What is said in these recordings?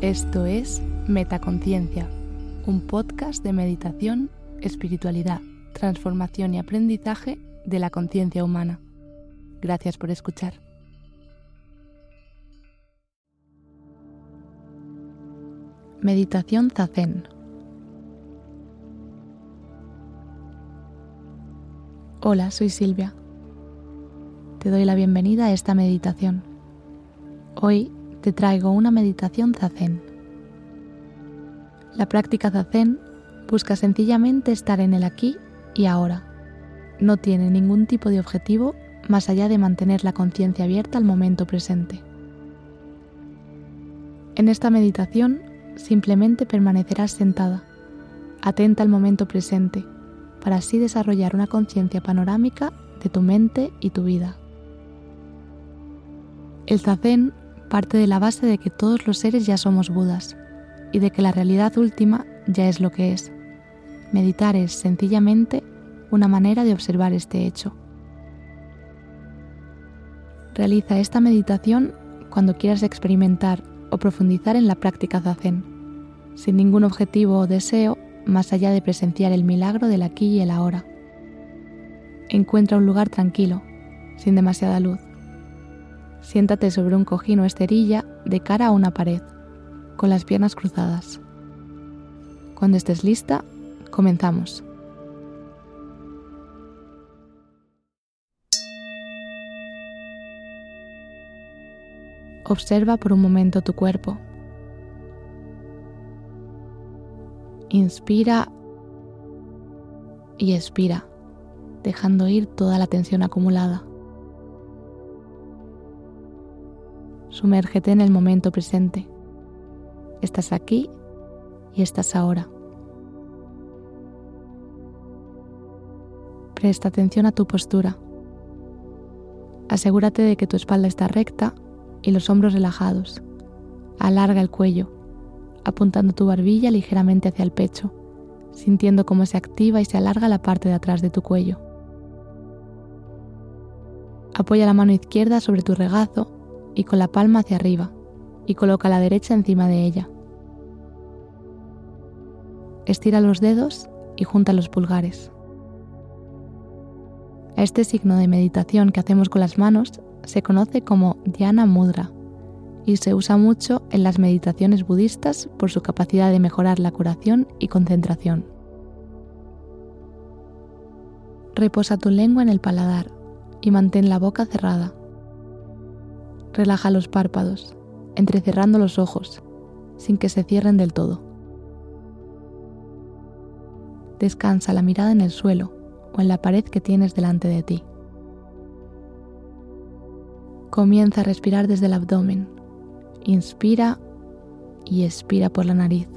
Esto es Metaconciencia, un podcast de meditación, espiritualidad, transformación y aprendizaje de la conciencia humana. Gracias por escuchar. Meditación Zazen. Hola, soy Silvia. Te doy la bienvenida a esta meditación. Hoy te traigo una meditación zazen. La práctica zazen busca sencillamente estar en el aquí y ahora. No tiene ningún tipo de objetivo más allá de mantener la conciencia abierta al momento presente. En esta meditación simplemente permanecerás sentada, atenta al momento presente, para así desarrollar una conciencia panorámica de tu mente y tu vida. El zazen parte de la base de que todos los seres ya somos Budas y de que la realidad última ya es lo que es. Meditar es sencillamente una manera de observar este hecho. Realiza esta meditación cuando quieras experimentar o profundizar en la práctica zazen, sin ningún objetivo o deseo más allá de presenciar el milagro del aquí y el ahora. Encuentra un lugar tranquilo, sin demasiada luz Siéntate sobre un cojín o esterilla de cara a una pared, con las piernas cruzadas. Cuando estés lista, comenzamos. Observa por un momento tu cuerpo. Inspira y expira, dejando ir toda la tensión acumulada. Sumérgete en el momento presente. Estás aquí y estás ahora. Presta atención a tu postura. Asegúrate de que tu espalda está recta y los hombros relajados. Alarga el cuello, apuntando tu barbilla ligeramente hacia el pecho, sintiendo cómo se activa y se alarga la parte de atrás de tu cuello. Apoya la mano izquierda sobre tu regazo y con la palma hacia arriba y coloca la derecha encima de ella. Estira los dedos y junta los pulgares. Este signo de meditación que hacemos con las manos se conoce como Dhyana Mudra y se usa mucho en las meditaciones budistas por su capacidad de mejorar la curación y concentración. Reposa tu lengua en el paladar y mantén la boca cerrada. Relaja los párpados, entrecerrando los ojos, sin que se cierren del todo. Descansa la mirada en el suelo o en la pared que tienes delante de ti. Comienza a respirar desde el abdomen. Inspira y expira por la nariz,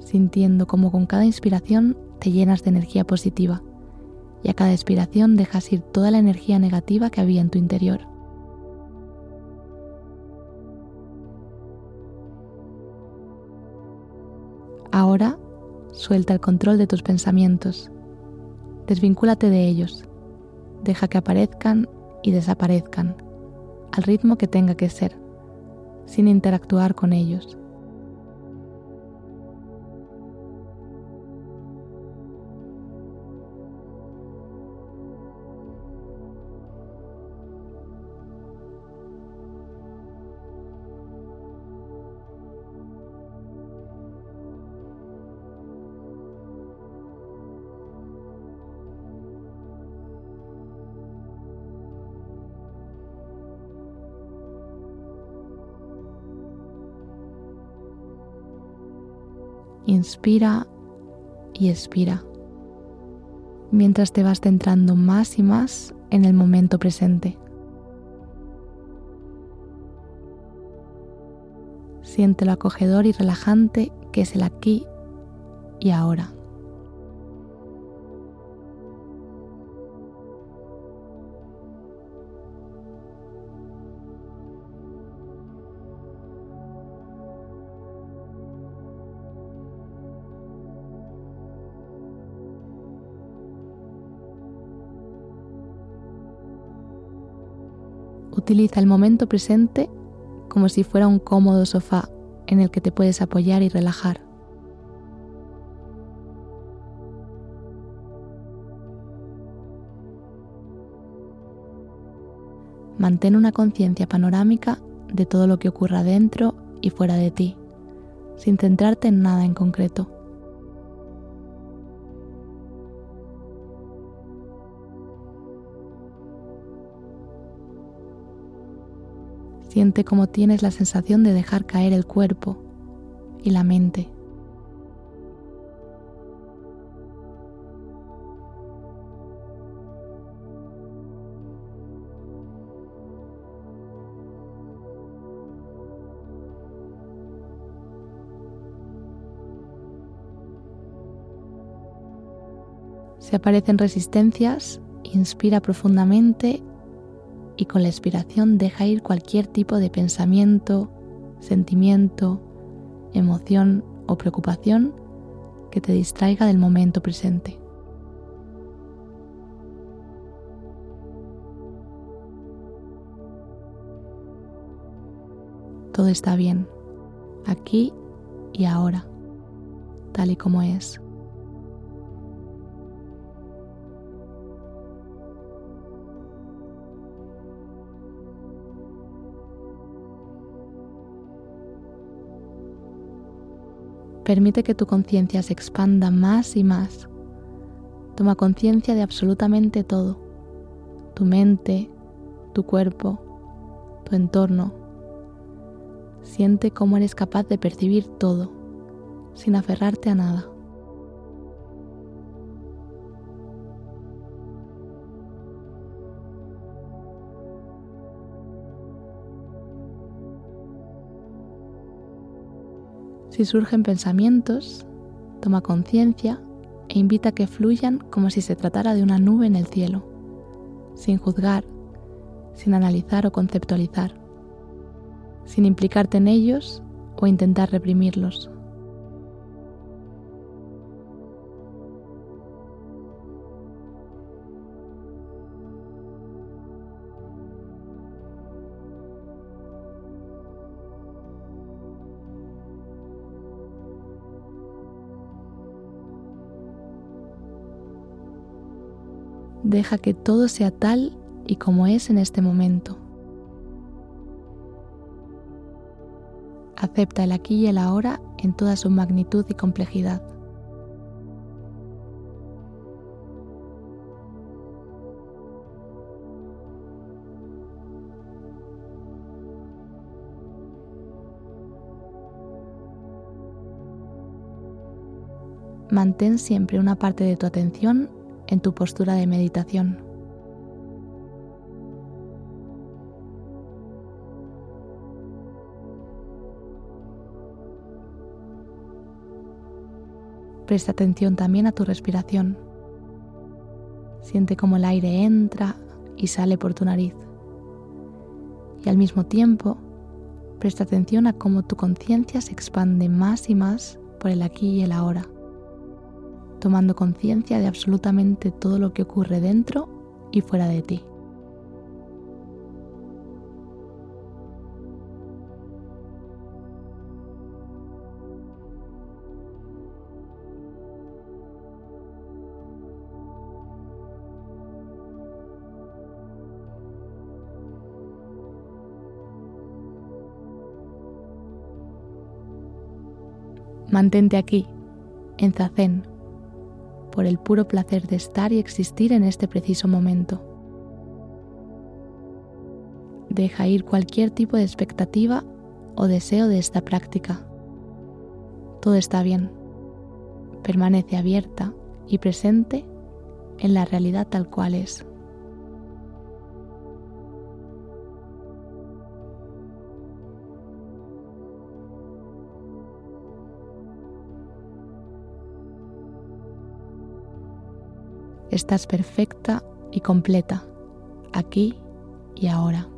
sintiendo como con cada inspiración te llenas de energía positiva y a cada expiración dejas ir toda la energía negativa que había en tu interior. Ahora suelta el control de tus pensamientos. Desvincúlate de ellos. Deja que aparezcan y desaparezcan, al ritmo que tenga que ser, sin interactuar con ellos. Inspira y expira, mientras te vas centrando más y más en el momento presente. Siente lo acogedor y relajante que es el aquí y ahora. Utiliza el momento presente como si fuera un cómodo sofá en el que te puedes apoyar y relajar. Mantén una conciencia panorámica de todo lo que ocurra dentro y fuera de ti, sin centrarte en nada en concreto. Siente cómo tienes la sensación de dejar caer el cuerpo y la mente. Si aparecen resistencias, inspira profundamente y con la expiración deja ir cualquier tipo de pensamiento, sentimiento, emoción o preocupación que te distraiga del momento presente. Todo está bien, aquí y ahora, tal y como es. Permite que tu conciencia se expanda más y más. Toma conciencia de absolutamente todo. Tu mente, tu cuerpo, tu entorno. Siente cómo eres capaz de percibir todo, sin aferrarte a nada. Si surgen pensamientos, toma conciencia e invita a que fluyan como si se tratara de una nube en el cielo, sin juzgar, sin analizar o conceptualizar, sin implicarte en ellos o intentar reprimirlos. Deja que todo sea tal y como es en este momento. Acepta el aquí y el ahora en toda su magnitud y complejidad. Mantén siempre una parte de tu atención en tu postura de meditación. Presta atención también a tu respiración. Siente cómo el aire entra y sale por tu nariz. Y al mismo tiempo, presta atención a cómo tu conciencia se expande más y más por el aquí y el ahora tomando conciencia de absolutamente todo lo que ocurre dentro y fuera de ti. Mantente aquí, en Zazen, por el puro placer de estar y existir en este preciso momento. Deja ir cualquier tipo de expectativa o deseo de esta práctica. Todo está bien. Permanece abierta y presente en la realidad tal cual es. Estás perfecta y completa, aquí y ahora.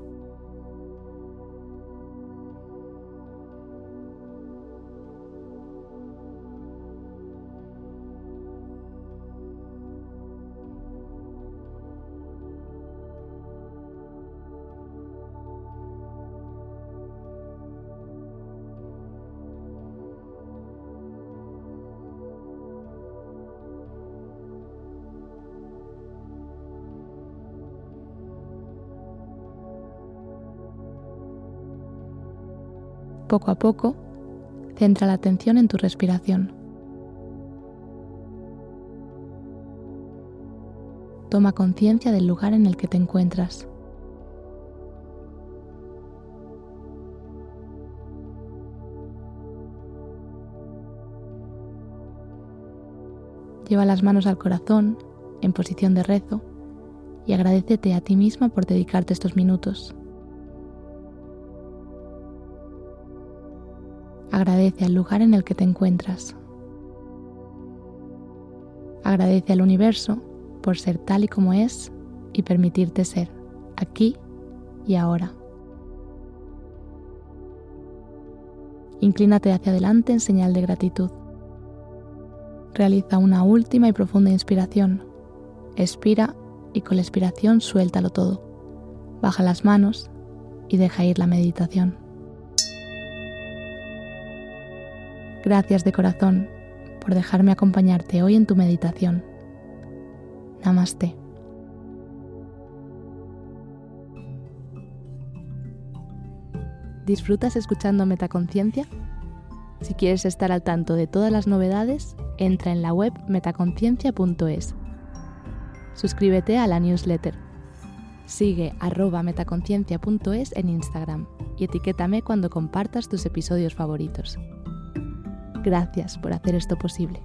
Poco a poco, centra la atención en tu respiración. Toma conciencia del lugar en el que te encuentras. Lleva las manos al corazón en posición de rezo y agradecete a ti misma por dedicarte estos minutos. Agradece al lugar en el que te encuentras. Agradece al universo por ser tal y como es y permitirte ser aquí y ahora. Inclínate hacia adelante en señal de gratitud. Realiza una última y profunda inspiración. Expira y con la expiración suéltalo todo. Baja las manos y deja ir la meditación. Gracias de corazón por dejarme acompañarte hoy en tu meditación. Namaste. ¿Disfrutas escuchando Metaconciencia? Si quieres estar al tanto de todas las novedades, entra en la web metaconciencia.es. Suscríbete a la newsletter. Sigue arroba metaconciencia.es en Instagram y etiquétame cuando compartas tus episodios favoritos. Gracias por hacer esto posible.